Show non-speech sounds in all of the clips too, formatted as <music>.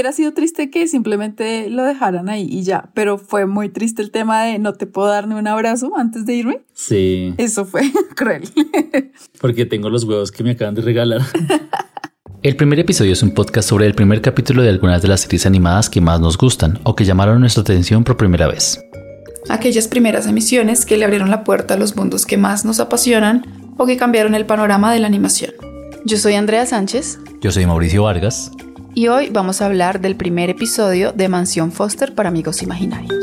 hubiera sido triste que simplemente lo dejaran ahí y ya, pero fue muy triste el tema de no te puedo dar ni un abrazo antes de irme. Sí. Eso fue <laughs> cruel. Porque tengo los huevos que me acaban de regalar. <laughs> El primer episodio es un podcast sobre el primer capítulo de algunas de las series animadas que más nos gustan o que llamaron nuestra atención por primera vez. Aquellas primeras emisiones que le abrieron la puerta a los mundos que más nos apasionan o que cambiaron el panorama de la animación. Yo soy Andrea Sánchez. Yo soy Mauricio Vargas. Y hoy vamos a hablar del primer episodio de Mansión Foster para Amigos Imaginarios.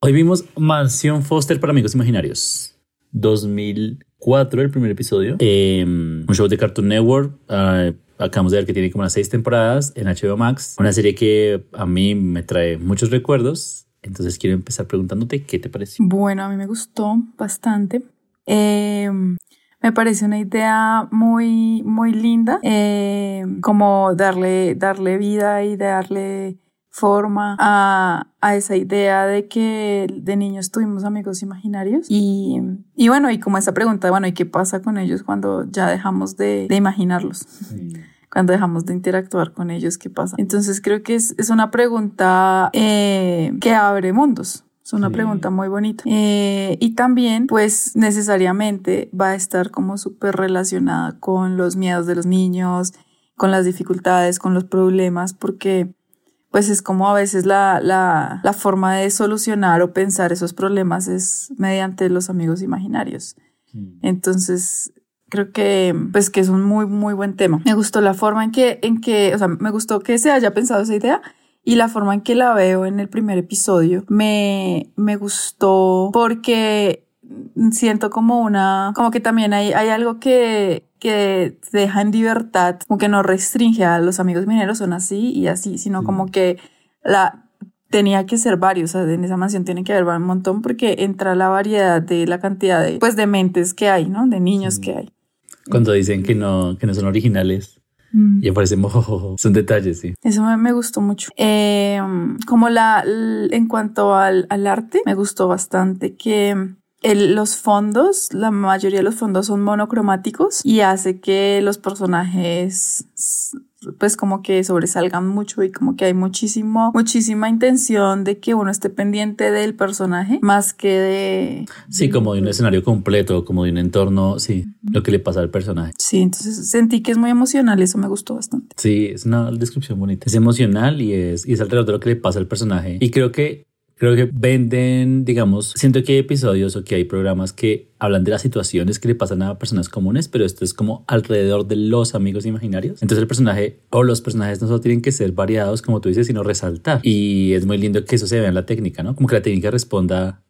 Hoy vimos Mansión Foster para Amigos Imaginarios. 2004, el primer episodio. Eh, un show de Cartoon Network. Uh, acabamos de ver que tiene como unas seis temporadas en HBO Max. Una serie que a mí me trae muchos recuerdos. Entonces quiero empezar preguntándote qué te pareció. Bueno, a mí me gustó bastante. Eh, me parece una idea muy, muy linda. Eh, como darle, darle vida y darle forma a, a, esa idea de que de niños tuvimos amigos imaginarios y, y, bueno, y como esa pregunta, bueno, ¿y qué pasa con ellos cuando ya dejamos de, de imaginarlos? Sí. Cuando dejamos de interactuar con ellos, ¿qué pasa? Entonces creo que es, es una pregunta eh, que abre mundos. Es una sí. pregunta muy bonita. Eh, y también, pues necesariamente va a estar como súper relacionada con los miedos de los niños, con las dificultades, con los problemas, porque pues es como a veces la, la, la, forma de solucionar o pensar esos problemas es mediante los amigos imaginarios. Mm. Entonces, creo que, pues que es un muy, muy buen tema. Me gustó la forma en que, en que, o sea, me gustó que se haya pensado esa idea y la forma en que la veo en el primer episodio me, me gustó porque siento como una, como que también hay, hay algo que, que deja en libertad, como que no restringe a los amigos mineros, son así y así, sino sí. como que la tenía que ser varios, o sea, en esa mansión tiene que haber un montón porque entra la variedad de la cantidad de, pues, de mentes que hay, ¿no? De niños sí. que hay. Cuando dicen que no, que no son originales. Mm. Y aparecen, oh, son detalles, sí. Eso me, me gustó mucho. Eh, como la, en cuanto al, al arte, me gustó bastante que el, los fondos, la mayoría de los fondos son monocromáticos y hace que los personajes pues como que sobresalgan mucho y como que hay muchísimo, muchísima intención de que uno esté pendiente del personaje más que de... Sí, como de un escenario completo, como de un entorno, sí, lo que le pasa al personaje. Sí, entonces sentí que es muy emocional, eso me gustó bastante. Sí, es una descripción bonita. Es emocional y es, y es alrededor de lo que le pasa al personaje. Y creo que Creo que venden, digamos, siento que hay episodios o que hay programas que hablan de las situaciones que le pasan a personas comunes, pero esto es como alrededor de los amigos imaginarios. Entonces el personaje o los personajes no solo tienen que ser variados, como tú dices, sino resaltar. Y es muy lindo que eso se vea en la técnica, ¿no? Como que la técnica responda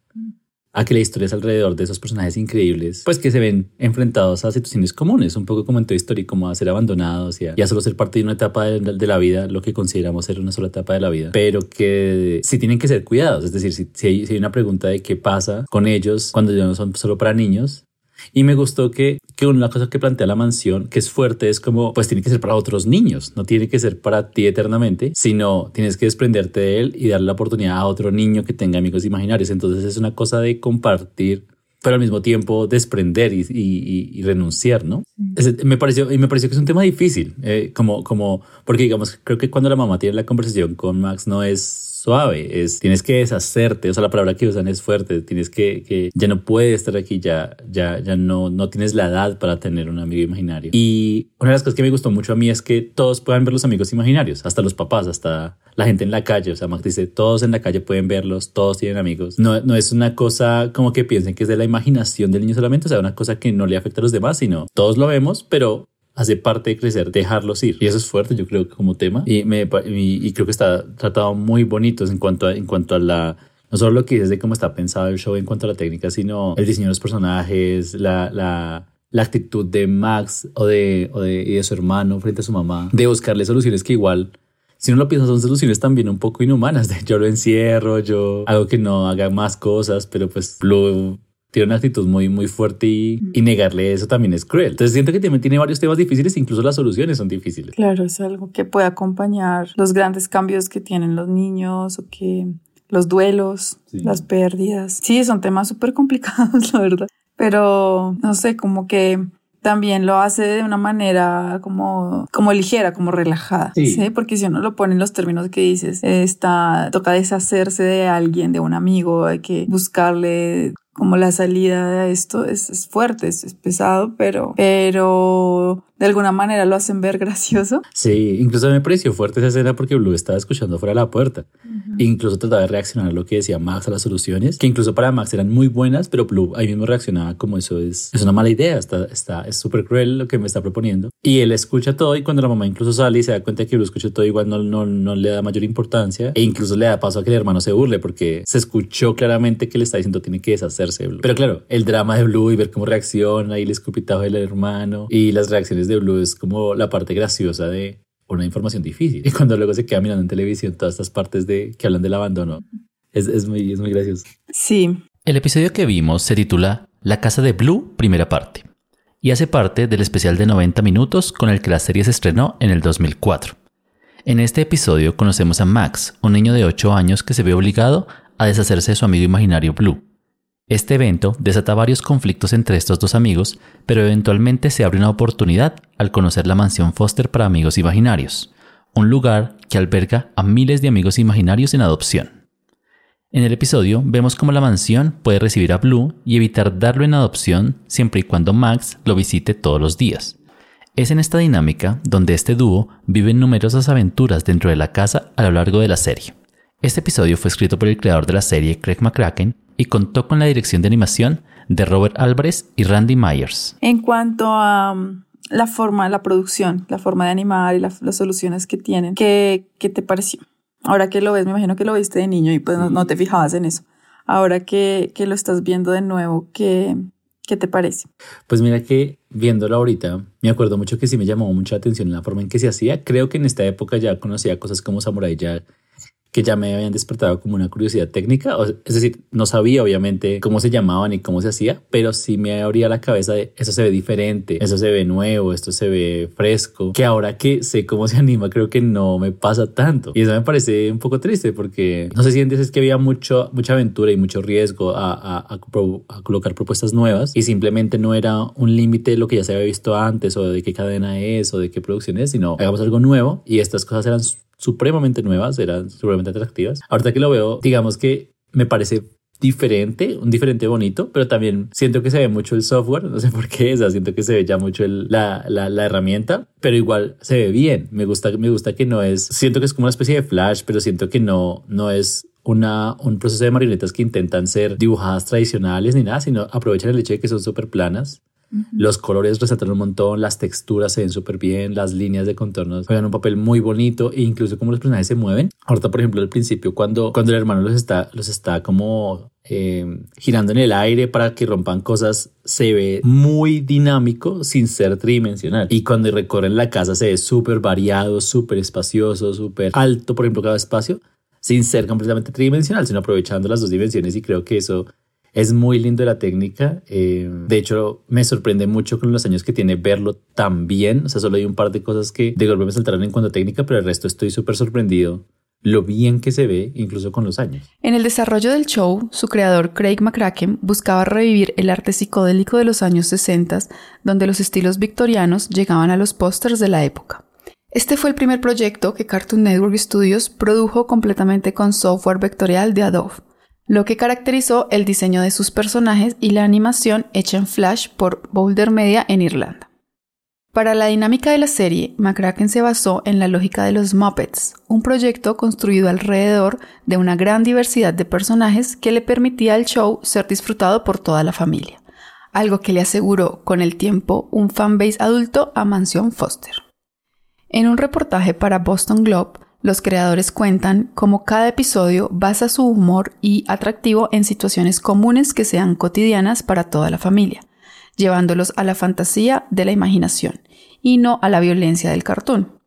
a que la historia es alrededor de esos personajes increíbles, pues que se ven enfrentados a situaciones comunes, un poco como en Toy Story, como a ser abandonados y a, solo ser parte de una etapa de, la vida, lo que consideramos ser una sola etapa de la vida, pero que sí tienen que ser cuidados, es decir, si, hay, si hay una pregunta de qué pasa con ellos cuando ya no son solo para niños, y me gustó que, que una cosa que plantea la mansión, que es fuerte, es como, pues tiene que ser para otros niños, no tiene que ser para ti eternamente, sino tienes que desprenderte de él y darle la oportunidad a otro niño que tenga amigos imaginarios. Entonces es una cosa de compartir pero al mismo tiempo desprender y, y, y renunciar, ¿no? Es, me pareció, y me pareció que es un tema difícil, eh, como, como, porque digamos, creo que cuando la mamá tiene la conversación con Max no es suave, es tienes que deshacerte, o sea, la palabra que usan es fuerte, tienes que, que ya no puedes estar aquí, ya, ya, ya no, no tienes la edad para tener un amigo imaginario. Y una de las cosas que me gustó mucho a mí es que todos puedan ver los amigos imaginarios, hasta los papás, hasta la gente en la calle, o sea, Max dice, todos en la calle pueden verlos, todos tienen amigos. No, no es una cosa como que piensen que es de la imaginación del niño solamente, o sea, una cosa que no le afecta a los demás, sino todos lo vemos, pero hace parte de crecer, dejarlos ir. Y eso es fuerte, yo creo, como tema. Y, me, y, y creo que está tratado muy bonito en cuanto a, en cuanto a la, no solo lo que dices de cómo está pensado el show en cuanto a la técnica, sino el diseño de los personajes, la, la, la actitud de Max o de, o de, y de su hermano frente a su mamá, de buscarle soluciones que igual si uno lo piensa, son soluciones también un poco inhumanas. De <laughs> yo lo encierro, yo hago que no haga más cosas, pero pues Blue tiene una actitud muy, muy fuerte y, y, negarle eso también es cruel. Entonces siento que también tiene varios temas difíciles, incluso las soluciones son difíciles. Claro, es algo que puede acompañar los grandes cambios que tienen los niños o que los duelos, las pérdidas. Sí, son temas súper complicados, <laughs> la verdad. Pero no sé, como que también lo hace de una manera como, como ligera, como relajada, sí. Porque si uno lo pone en los términos que dices, está, toca deshacerse de alguien, de un amigo, hay que buscarle como la salida de esto es, es fuerte, es, es, pesado, pero, pero de alguna manera lo hacen ver <laughs> gracioso. Sí, incluso me pareció fuerte esa escena porque Blue estaba escuchando fuera de la puerta. Incluso trataba de reaccionar a lo que decía Max a las soluciones, que incluso para Max eran muy buenas, pero Blue ahí mismo reaccionaba como eso es, es una mala idea, está, está, es súper cruel lo que me está proponiendo. Y él escucha todo y cuando la mamá incluso sale y se da cuenta que Blue escucha todo igual no, no, no le da mayor importancia e incluso le da paso a que el hermano se burle porque se escuchó claramente que le está diciendo tiene que deshacerse Blue. Pero claro, el drama de Blue y ver cómo reacciona y el escupitajo del hermano y las reacciones de Blue es como la parte graciosa de una información difícil. Y cuando luego se queda mirando en televisión todas estas partes de que hablan del abandono, es, es, muy, es muy gracioso. Sí. El episodio que vimos se titula La casa de Blue, primera parte, y hace parte del especial de 90 minutos con el que la serie se estrenó en el 2004. En este episodio conocemos a Max, un niño de 8 años que se ve obligado a deshacerse de su amigo imaginario Blue. Este evento desata varios conflictos entre estos dos amigos, pero eventualmente se abre una oportunidad al conocer la mansión Foster para amigos imaginarios, un lugar que alberga a miles de amigos imaginarios en adopción. En el episodio vemos cómo la mansión puede recibir a Blue y evitar darlo en adopción siempre y cuando Max lo visite todos los días. Es en esta dinámica donde este dúo vive numerosas aventuras dentro de la casa a lo largo de la serie. Este episodio fue escrito por el creador de la serie, Craig McCracken, y contó con la dirección de animación de Robert Álvarez y Randy Myers. En cuanto a um, la forma, la producción, la forma de animar y las soluciones que tienen, ¿qué, ¿qué, te pareció? Ahora que lo ves, me imagino que lo viste de niño y pues no, te fijabas en eso. Ahora que, que lo estás viendo de nuevo, ¿qué, ¿qué te parece? Pues mira que viéndolo ahorita, me acuerdo mucho que sí me llamó mucha atención la forma en que se hacía. Creo que en esta época ya conocía cosas como Samurai Jack que ya me habían despertado como una curiosidad técnica. Es decir, no sabía obviamente cómo se llamaban y cómo se hacía, pero sí me abría la cabeza de eso se ve diferente, eso se ve nuevo, esto se ve fresco, que ahora que sé cómo se anima creo que no me pasa tanto. Y eso me parece un poco triste porque no sé si es que había mucho, mucha aventura y mucho riesgo a, a, a, a colocar propuestas nuevas y simplemente no era un límite de lo que ya se había visto antes o de qué cadena es o de qué producción es, sino hagamos algo nuevo y estas cosas eran supremamente nuevas, eran supremamente atractivas. Ahorita que lo veo, digamos que me parece diferente, un diferente bonito, pero también siento que se ve mucho el software, no sé por qué, o siento que se ve ya mucho el, la, la, la, herramienta, pero igual se ve bien, me gusta, me gusta que no es, siento que es como una especie de flash, pero siento que no, no es una, un proceso de marionetas que intentan ser dibujadas tradicionales ni nada, sino aprovechan el hecho de que son súper planas los colores resaltan un montón, las texturas se ven súper bien, las líneas de contornos juegan un papel muy bonito e incluso como los personajes se mueven. Ahorita, por ejemplo, al principio, cuando, cuando el hermano los está, los está como eh, girando en el aire para que rompan cosas, se ve muy dinámico sin ser tridimensional. Y cuando recorren la casa se ve súper variado, súper espacioso, súper alto, por ejemplo, cada espacio, sin ser completamente tridimensional, sino aprovechando las dos dimensiones y creo que eso es muy lindo la técnica. Eh, de hecho, me sorprende mucho con los años que tiene verlo tan bien. O sea, solo hay un par de cosas que de golpe me saltaron en cuanto a técnica, pero el resto estoy súper sorprendido lo bien que se ve incluso con los años. En el desarrollo del show, su creador Craig McCracken buscaba revivir el arte psicodélico de los años 60, donde los estilos victorianos llegaban a los pósters de la época. Este fue el primer proyecto que Cartoon Network Studios produjo completamente con software vectorial de Adobe lo que caracterizó el diseño de sus personajes y la animación hecha en Flash por Boulder Media en Irlanda. Para la dinámica de la serie, McCracken se basó en la lógica de los Muppets, un proyecto construido alrededor de una gran diversidad de personajes que le permitía al show ser disfrutado por toda la familia, algo que le aseguró con el tiempo un fanbase adulto a Mansión Foster. En un reportaje para Boston Globe, los creadores cuentan cómo cada episodio basa su humor y atractivo en situaciones comunes que sean cotidianas para toda la familia, llevándolos a la fantasía de la imaginación y no a la violencia del cartoon.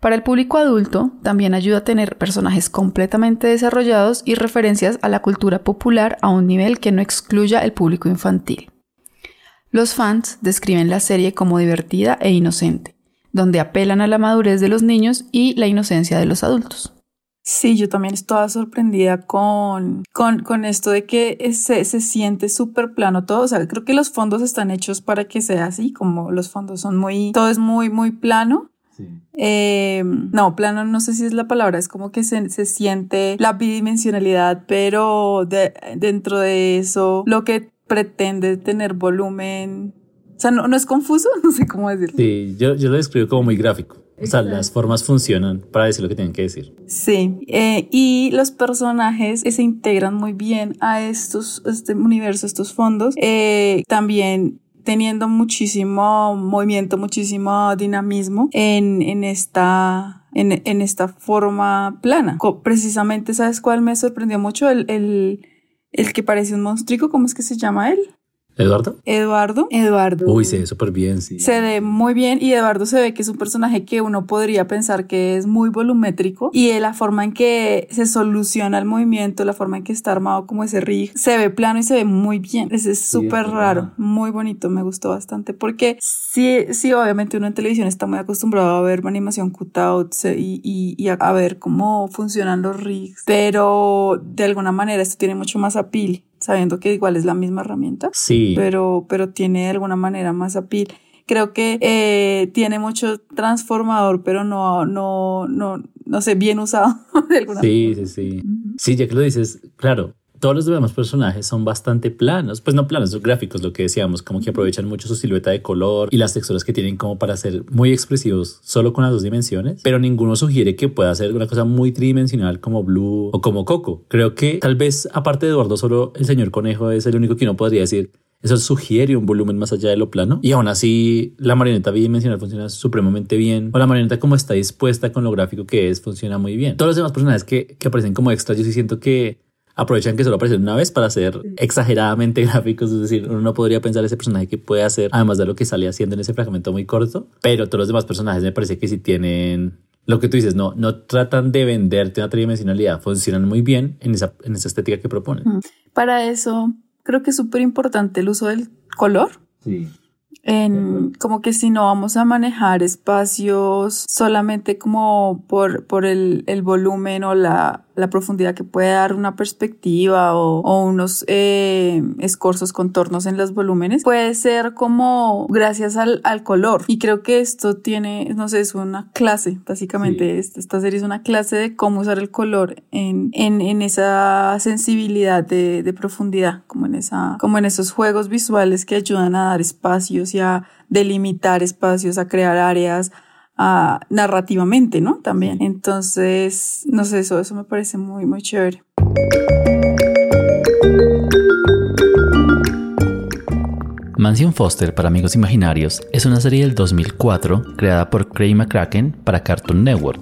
Para el público adulto, también ayuda a tener personajes completamente desarrollados y referencias a la cultura popular a un nivel que no excluya el público infantil. Los fans describen la serie como divertida e inocente, donde apelan a la madurez de los niños y la inocencia de los adultos. Sí, yo también estaba sorprendida con, con, con esto de que se, se siente súper plano todo. O sea, creo que los fondos están hechos para que sea así, como los fondos son muy, todo es muy, muy plano. Eh, no, plano no sé si es la palabra, es como que se, se siente la bidimensionalidad, pero de, dentro de eso lo que pretende tener volumen, o sea, no, no es confuso, <laughs> no sé cómo decirlo. Sí, yo, yo lo describo como muy gráfico. O sea, las formas funcionan para decir lo que tienen que decir. Sí, eh, y los personajes se integran muy bien a estos, este universo, estos fondos. Eh, también teniendo muchísimo movimiento, muchísimo dinamismo en, en esta en, en, esta forma plana. Precisamente, ¿sabes cuál me sorprendió mucho? El, el, el que parece un monstruo, ¿cómo es que se llama él? ¿Eduardo? Eduardo. Eduardo. Uy, se ve súper bien, sí. Se ve muy bien y Eduardo se ve que es un personaje que uno podría pensar que es muy volumétrico y la forma en que se soluciona el movimiento, la forma en que está armado como ese rig, se ve plano y se ve muy bien. Ese es súper raro, muy bonito, me gustó bastante porque sí, sí, obviamente uno en televisión está muy acostumbrado a ver animación cutout y, y, y a, ver cómo funcionan los rigs, pero de alguna manera esto tiene mucho más apil sabiendo que igual es la misma herramienta. Sí. Pero, pero tiene de alguna manera más apil. Creo que eh, tiene mucho transformador, pero no, no, no, no sé, bien usado <laughs> de alguna Sí, sí, sí. Sí, ya que lo dices, claro, todos los demás personajes son bastante planos, pues no planos, son gráficos, lo que decíamos, como que aprovechan mucho su silueta de color y las texturas que tienen como para ser muy expresivos solo con las dos dimensiones, pero ninguno sugiere que pueda ser una cosa muy tridimensional como Blue o como Coco. Creo que tal vez aparte de Eduardo, solo el señor Conejo es el único que uno podría decir eso sugiere un volumen más allá de lo plano. Y aún así, la marioneta bidimensional funciona supremamente bien. O la marioneta como está dispuesta con lo gráfico que es, funciona muy bien. Todos los demás personajes que, que aparecen como extras, yo sí siento que aprovechan que solo aparecen una vez para ser exageradamente <laughs> gráficos. Es decir, uno no podría pensar ese personaje que puede hacer, además de lo que sale haciendo en ese fragmento muy corto. Pero todos los demás personajes me parece que sí tienen lo que tú dices, no, no tratan de venderte una tridimensionalidad, funcionan muy bien en esa, en esa estética que proponen. Para eso, creo que es súper importante el uso del color. Sí en como que si no vamos a manejar espacios solamente como por, por el, el volumen o la, la, profundidad que puede dar una perspectiva o, o unos eh, escorzos, contornos en los volúmenes, puede ser como gracias al, al, color. Y creo que esto tiene, no sé, es una clase, básicamente. Esta, esta, serie es una clase de cómo usar el color en, en, en esa sensibilidad de, de profundidad, como en, esa, como en esos juegos visuales que ayudan a dar espacios a delimitar espacios, a crear áreas, a, narrativamente, ¿no? También. Entonces, no sé, eso, eso me parece muy, muy chévere. Mansion Foster para Amigos Imaginarios es una serie del 2004 creada por Craig McCracken para Cartoon Network.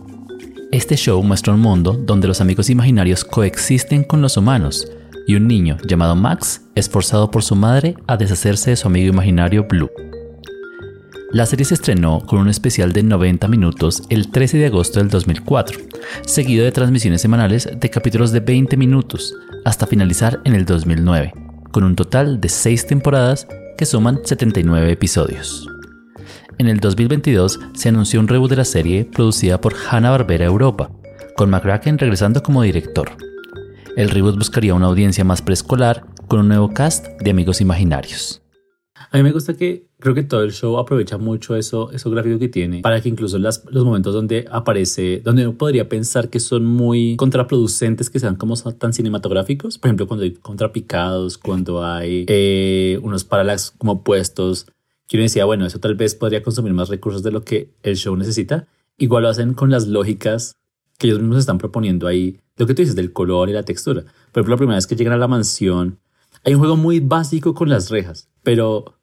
Este show muestra un mundo donde los amigos imaginarios coexisten con los humanos y un niño llamado Max es forzado por su madre a deshacerse de su amigo imaginario Blue. La serie se estrenó con un especial de 90 minutos el 13 de agosto del 2004, seguido de transmisiones semanales de capítulos de 20 minutos, hasta finalizar en el 2009, con un total de 6 temporadas que suman 79 episodios. En el 2022 se anunció un reboot de la serie producida por Hanna-Barbera Europa, con McCracken regresando como director. El reboot buscaría una audiencia más preescolar con un nuevo cast de amigos imaginarios. A mí me gusta que creo que todo el show aprovecha mucho eso, eso gráfico que tiene para que incluso las, los momentos donde aparece, donde uno podría pensar que son muy contraproducentes, que sean como tan cinematográficos, por ejemplo, cuando hay contrapicados, cuando hay eh, unos parallax como puestos, que uno decía, bueno, eso tal vez podría consumir más recursos de lo que el show necesita. Igual lo hacen con las lógicas que ellos mismos están proponiendo ahí, lo que tú dices del color y la textura. Por ejemplo, la primera vez que llegan a la mansión, hay un juego muy básico con las rejas, pero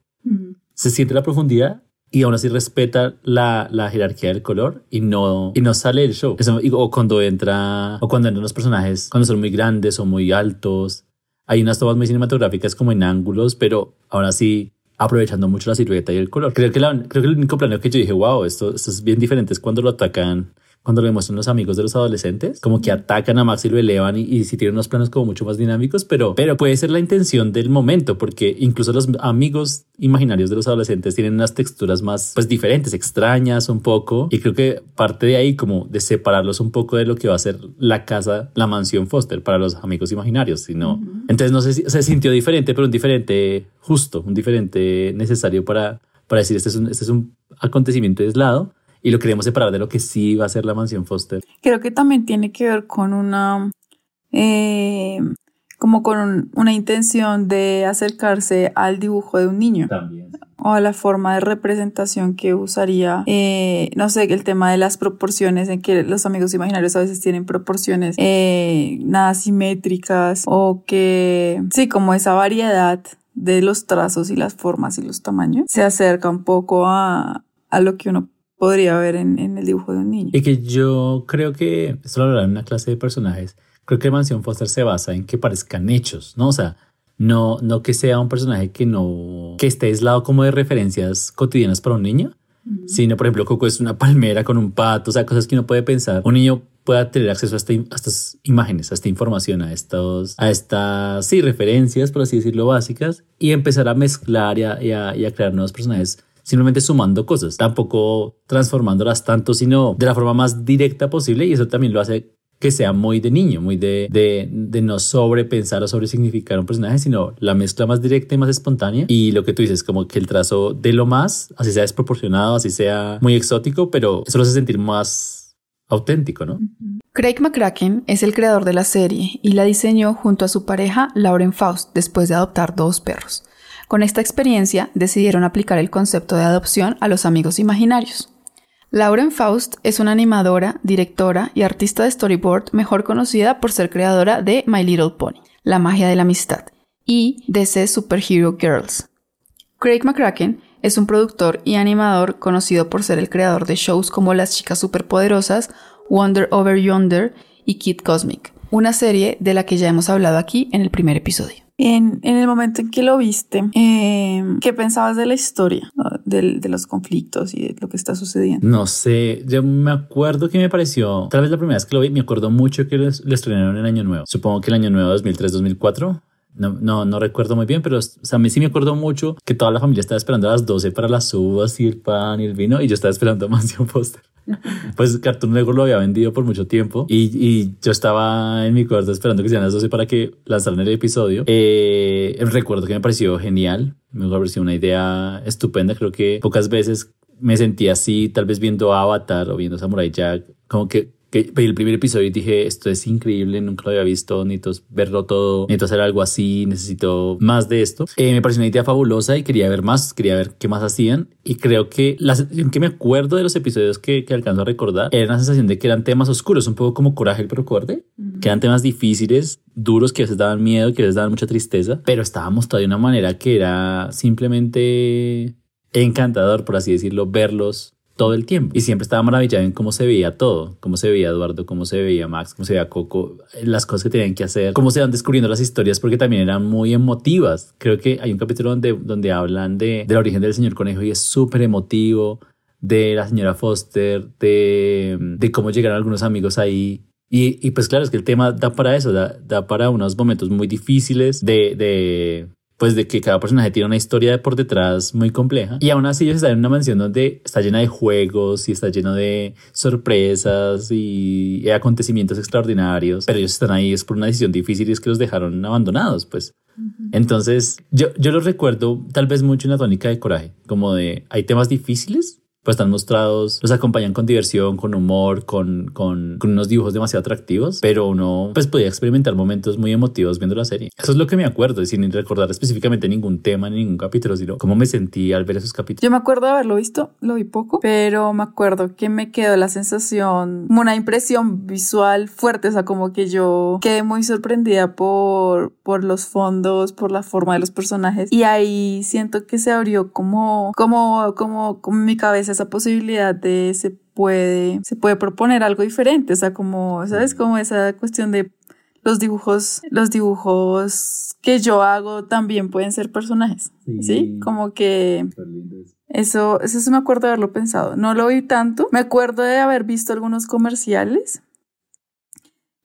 se siente la profundidad y aún así respeta la, la, jerarquía del color y no, y no sale el show. o cuando entra, o cuando entran los personajes, cuando son muy grandes o muy altos. Hay unas tomas muy cinematográficas como en ángulos, pero aún así aprovechando mucho la silueta y el color. Creo que, la, creo que el único planeo que yo dije, wow, esto, esto es bien diferente es cuando lo atacan cuando le muestran los amigos de los adolescentes, como que atacan a Max y lo elevan y, y si tienen unos planos como mucho más dinámicos, pero, pero puede ser la intención del momento, porque incluso los amigos imaginarios de los adolescentes tienen unas texturas más pues diferentes, extrañas un poco, y creo que parte de ahí como de separarlos un poco de lo que va a ser la casa, la mansión Foster para los amigos imaginarios, sino entonces no sé si se sintió diferente, pero un diferente justo, un diferente necesario para, para decir este es un, este es un acontecimiento aislado y lo queremos separar de lo que sí va a ser la mansión Foster. Creo que también tiene que ver con una, eh, como con una intención de acercarse al dibujo de un niño. También. O a la forma de representación que usaría, eh, no sé, el tema de las proporciones, en que los amigos imaginarios a veces tienen proporciones eh, nada simétricas o que, sí, como esa variedad de los trazos y las formas y los tamaños se acerca un poco a, a lo que uno podría ver en, en, el dibujo de un niño. Y que yo creo que, esto lo hablaré en una clase de personajes, creo que Mansión Foster se basa en que parezcan hechos, ¿no? O sea, no, no que sea un personaje que no, que esté aislado como de referencias cotidianas para un niño, uh -huh. sino, por ejemplo, Coco es una palmera con un pato, o sea, cosas que uno puede pensar. Un niño pueda tener acceso a, esta, a, estas imágenes, a esta información, a, estos, a estas, sí, referencias, por así decirlo, básicas, y empezar a mezclar y a, y a, y a crear nuevos personajes simplemente sumando cosas, tampoco transformándolas tanto, sino de la forma más directa posible y eso también lo hace que sea muy de niño, muy de, de, no sobrepensar o sobresignificar un personaje, sino la mezcla más directa y más espontánea. Y lo que tú dices, como que el trazo de lo más, así sea desproporcionado, así sea muy exótico, pero eso lo hace sentir más auténtico, ¿no? Craig McCracken es el creador de la serie y la diseñó junto a su pareja Lauren Faust después de adoptar dos perros. Con esta experiencia decidieron aplicar el concepto de adopción a los amigos imaginarios. Lauren Faust es una animadora, directora y artista de storyboard mejor conocida por ser creadora de My Little Pony, La magia de la amistad, y DC Superhero Girls. Craig McCracken es un productor y animador conocido por ser el creador de shows como Las chicas superpoderosas, Wonder Over Yonder y Kid Cosmic, una serie de la que ya hemos hablado aquí en el primer episodio. En, el momento en que lo viste, eh, ¿qué pensabas de la historia, de, los conflictos y de lo que está sucediendo? No sé, yo me acuerdo que me pareció, tal vez la primera vez que lo vi, me acuerdo mucho que lo, lo estrenaron en Año Nuevo. Supongo que el Año Nuevo 2003-2004. No, no, no recuerdo muy bien, pero o sea, a mí sí me acuerdo mucho que toda la familia estaba esperando a las 12 para las uvas y el pan y el vino y yo estaba esperando a Mansión Foster. <laughs> Pues Cartoon Network lo había vendido por mucho tiempo y, y, yo estaba en mi cuarto esperando que sean las 12 para que lanzaran el episodio. Eh, recuerdo que me pareció genial, me pareció una idea estupenda. Creo que pocas veces me sentí así, tal vez viendo Avatar o viendo Samurai Jack, como que que el primer episodio y dije, esto es increíble, nunca lo había visto, necesito verlo todo, necesito hacer algo así, necesito más de esto. Eh, me pareció una idea fabulosa y quería ver más, quería ver qué más hacían. Y creo que la sensación que me acuerdo de los episodios que, que alcanzo a recordar era una sensación de que eran temas oscuros, un poco como Coraje uh -huh. que eran temas difíciles, duros, que a veces daban miedo, que a veces daban mucha tristeza, pero estábamos todavía de una manera que era simplemente encantador, por así decirlo, verlos todo el tiempo. Y siempre estaba maravillado en cómo se veía todo, cómo se veía Eduardo, cómo se veía Max, cómo se veía Coco, las cosas que tenían que hacer, cómo se van descubriendo las historias, porque también eran muy emotivas. Creo que hay un capítulo donde, donde hablan de, del origen del señor conejo y es súper emotivo, de la señora Foster, de, de cómo llegaron algunos amigos ahí. Y, y pues claro, es que el tema da para eso, da, da para unos momentos muy difíciles de pues de que cada personaje tiene una historia por detrás muy compleja. Y aún así ellos están en una mansión donde está llena de juegos y está lleno de sorpresas y, acontecimientos extraordinarios. Pero ellos están ahí es por una decisión difícil y es que los dejaron abandonados pues. Uh -huh. entonces yo, yo los recuerdo tal vez mucho en la tónica de coraje como de hay temas difíciles pues están mostrados, los acompañan con diversión, con humor, con, con, con, unos dibujos demasiado atractivos, pero uno pues podía experimentar momentos muy emotivos viendo la serie. Eso es lo que me acuerdo, sin recordar específicamente ningún tema, ni ningún capítulo, sino cómo me sentí al ver esos capítulos. Yo me acuerdo de haberlo visto, lo vi poco, pero me acuerdo que me quedó la sensación, una impresión visual fuerte, o sea, como que yo quedé muy sorprendida por, por los fondos, por la forma de los personajes, y ahí siento que se abrió como, como, como, como mi cabeza esa posibilidad de se puede, se puede proponer algo diferente, o sea, como, ¿sabes? Como esa cuestión de los dibujos, los dibujos que yo hago también pueden ser personajes, ¿sí? ¿sí? Como que Eso, eso sí me acuerdo de haberlo pensado. No lo vi tanto. Me acuerdo de haber visto algunos comerciales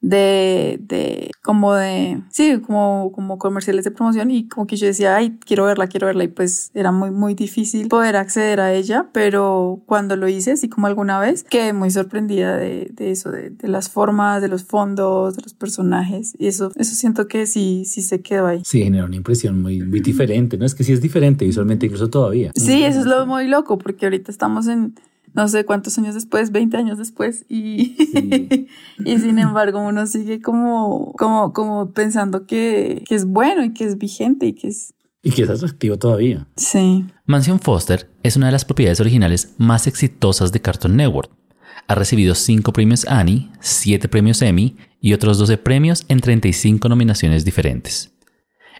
de, de, como de, sí, como, como comerciales de promoción y como que yo decía, ay, quiero verla, quiero verla y pues era muy, muy difícil poder acceder a ella, pero cuando lo hice, así como alguna vez, quedé muy sorprendida de, de eso, de, de, las formas, de los fondos, de los personajes y eso, eso siento que sí, sí se quedó ahí. Sí, genera una impresión muy, muy diferente, ¿no? Es que sí es diferente visualmente incluso todavía. Sí, eso es lo muy loco porque ahorita estamos en no sé cuántos años después, 20 años después, y, sí. <laughs> y sin embargo uno sigue como, como, como pensando que, que, es bueno y que es vigente y que es... Y que es atractivo todavía. Sí. Mansión Foster es una de las propiedades originales más exitosas de Cartoon Network. Ha recibido 5 premios Annie, 7 premios Emmy y otros 12 premios en 35 nominaciones diferentes.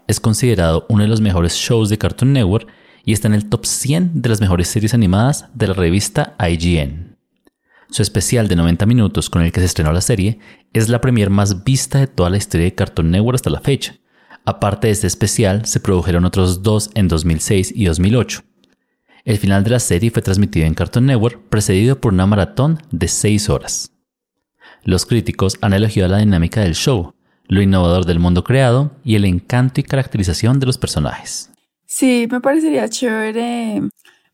Es considerado uno de los mejores shows de Cartoon Network y está en el top 100 de las mejores series animadas de la revista IGN. Su especial de 90 minutos con el que se estrenó la serie es la premier más vista de toda la historia de Cartoon Network hasta la fecha. Aparte de este especial, se produjeron otros dos en 2006 y 2008. El final de la serie fue transmitido en Cartoon Network, precedido por una maratón de 6 horas. Los críticos han elogiado la dinámica del show, lo innovador del mundo creado y el encanto y caracterización de los personajes. Sí, me parecería chévere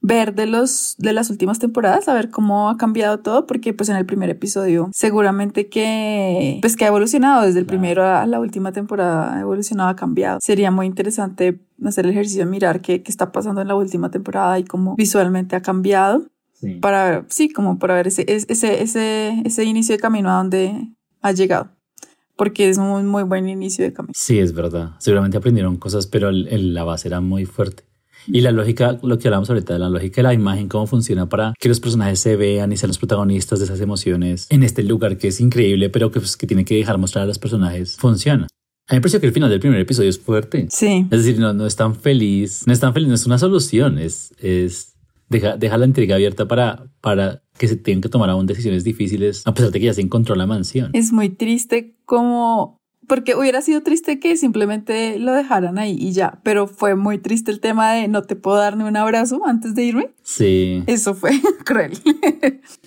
ver de los de las últimas temporadas, a ver cómo ha cambiado todo, porque pues en el primer episodio seguramente que pues que ha evolucionado desde el primero a la última temporada, ha evolucionado, ha cambiado. Sería muy interesante hacer el ejercicio de mirar qué, qué está pasando en la última temporada y cómo visualmente ha cambiado. Sí. Para ver, sí, como para ver ese, ese, ese, ese inicio de camino a donde ha llegado porque es un muy buen inicio de camino. Sí, es verdad. Seguramente aprendieron cosas, pero el, el, la base era muy fuerte. Y la lógica, lo que hablamos ahorita, la lógica de la imagen, cómo funciona para que los personajes se vean y sean los protagonistas de esas emociones en este lugar que es increíble, pero que, pues, que tiene que dejar mostrar a los personajes, funciona. A mí me pareció que el final del primer episodio es fuerte. Sí. Es decir, no, no es tan feliz, no es tan feliz, no es una solución, es, es deja, deja la intriga abierta para, para que se tengan que tomar aún decisiones difíciles, a pesar de que ya se encontró la mansión. Es muy triste como porque hubiera sido triste que simplemente lo dejaran ahí y ya, pero fue muy triste el tema de no te puedo dar ni un abrazo antes de irme. Sí. Eso fue <laughs> cruel.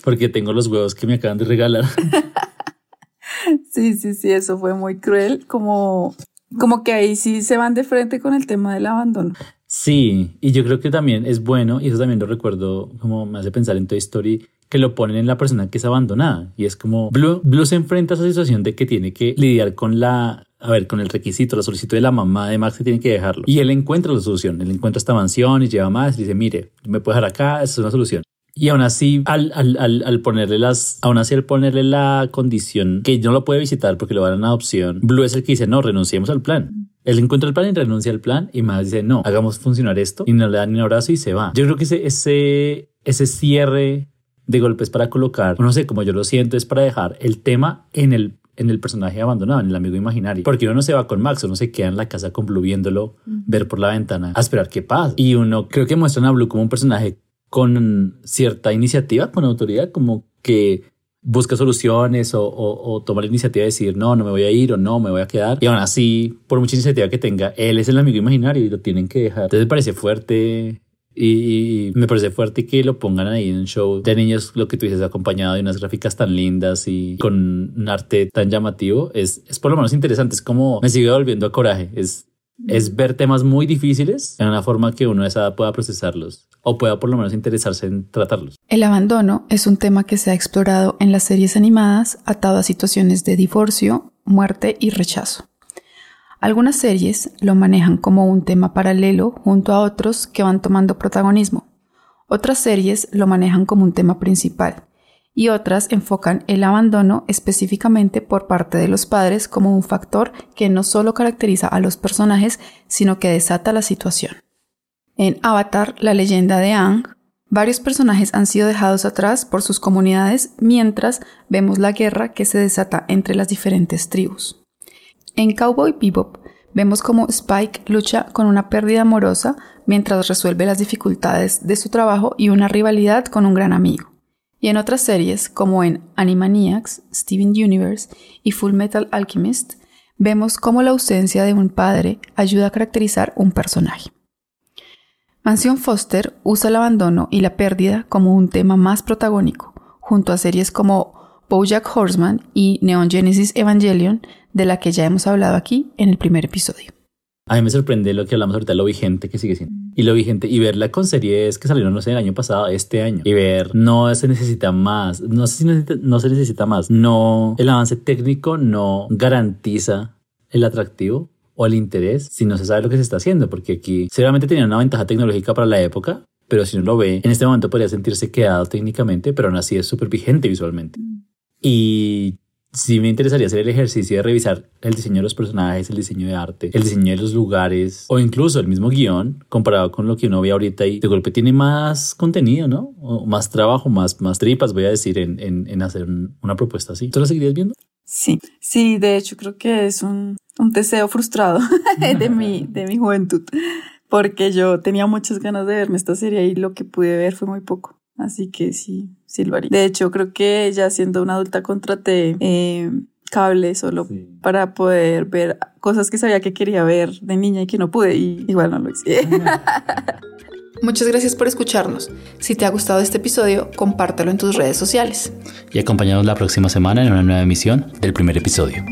Porque tengo los huevos que me acaban de regalar. <laughs> sí, sí, sí, eso fue muy cruel, como como que ahí sí se van de frente con el tema del abandono. Sí, y yo creo que también es bueno, y eso también lo recuerdo, como me hace pensar en Toy Story, que lo ponen en la persona que es abandonada. Y es como Blue, Blue se enfrenta a esa situación de que tiene que lidiar con la, a ver, con el requisito, la solicitud de la mamá de Max que tiene que dejarlo. Y él encuentra la solución, él encuentra esta mansión y lleva más y dice, mire, me puedo dejar acá, esa es una solución. Y aún así, al, al, al, al, ponerle las, aún así al ponerle la condición que no lo puede visitar porque lo van a adopción, Blue es el que dice, no, renunciemos al plan. Él encuentra el plan y renuncia al plan y más dice, no, hagamos funcionar esto y no le dan ni un abrazo y se va. Yo creo que ese, ese, ese cierre de golpes para colocar, no sé, como yo lo siento, es para dejar el tema en el en el personaje abandonado, en el amigo imaginario. Porque uno no se va con Max, uno se queda en la casa con Blue viéndolo, ver por la ventana, a esperar qué pasa. Y uno creo que muestran a Blue como un personaje con cierta iniciativa, con autoridad, como que busca soluciones o, o, toma la iniciativa de decir no, no me voy a ir o no, me voy a quedar. Y aún así, por mucha iniciativa que tenga, él es el amigo imaginario y lo tienen que dejar. Entonces me parece fuerte y, me parece fuerte que lo pongan ahí en un show de niños, lo que tú dices, acompañado de unas gráficas tan lindas y con un arte tan llamativo. Es, es por lo menos interesante. Es como me sigue volviendo a coraje. Es, es ver temas muy difíciles en una forma que uno de esa edad pueda procesarlos o pueda por lo menos interesarse en tratarlos. El abandono es un tema que se ha explorado en las series animadas atado a situaciones de divorcio, muerte y rechazo. Algunas series lo manejan como un tema paralelo junto a otros que van tomando protagonismo. Otras series lo manejan como un tema principal y otras enfocan el abandono específicamente por parte de los padres como un factor que no solo caracteriza a los personajes, sino que desata la situación. En Avatar, la leyenda de Aang, varios personajes han sido dejados atrás por sus comunidades mientras vemos la guerra que se desata entre las diferentes tribus. En Cowboy Bebop vemos cómo Spike lucha con una pérdida amorosa mientras resuelve las dificultades de su trabajo y una rivalidad con un gran amigo. Y en otras series, como en Animaniacs, Steven Universe y Full Metal Alchemist, vemos cómo la ausencia de un padre ayuda a caracterizar un personaje. Mansión Foster usa el abandono y la pérdida como un tema más protagónico, junto a series como Bojack Horseman y Neon Genesis Evangelion, de la que ya hemos hablado aquí en el primer episodio. A mí me sorprende lo que hablamos ahorita, lo vigente que sigue siendo. Y lo vigente, y verla con series que salieron, no sé, el año pasado, este año. Y ver, no se necesita más, no, sé si no se necesita más. No, el avance técnico no garantiza el atractivo o el interés si no se sabe lo que se está haciendo, porque aquí seguramente tenía una ventaja tecnológica para la época, pero si no lo ve, en este momento podría sentirse quedado técnicamente, pero aún así es súper vigente visualmente. Y sí me interesaría hacer el ejercicio de revisar el diseño de los personajes, el diseño de arte, el diseño de los lugares o incluso el mismo guion comparado con lo que uno ve ahorita y de golpe tiene más contenido, ¿no? O más trabajo, más, más tripas, voy a decir, en, en, hacer una propuesta así. ¿Tú lo seguirías viendo? Sí, sí, de hecho creo que es un, un deseo frustrado <laughs> de, mi, de mi juventud porque yo tenía muchas ganas de verme esta serie y lo que pude ver fue muy poco. Así que sí, sí lo haría. De hecho, creo que ya siendo una adulta contraté eh, cable solo para poder ver cosas que sabía que quería ver de niña y que no pude y igual no lo hice. <laughs> Muchas gracias por escucharnos. Si te ha gustado este episodio, compártelo en tus redes sociales. Y acompáñanos la próxima semana en una nueva emisión del primer episodio.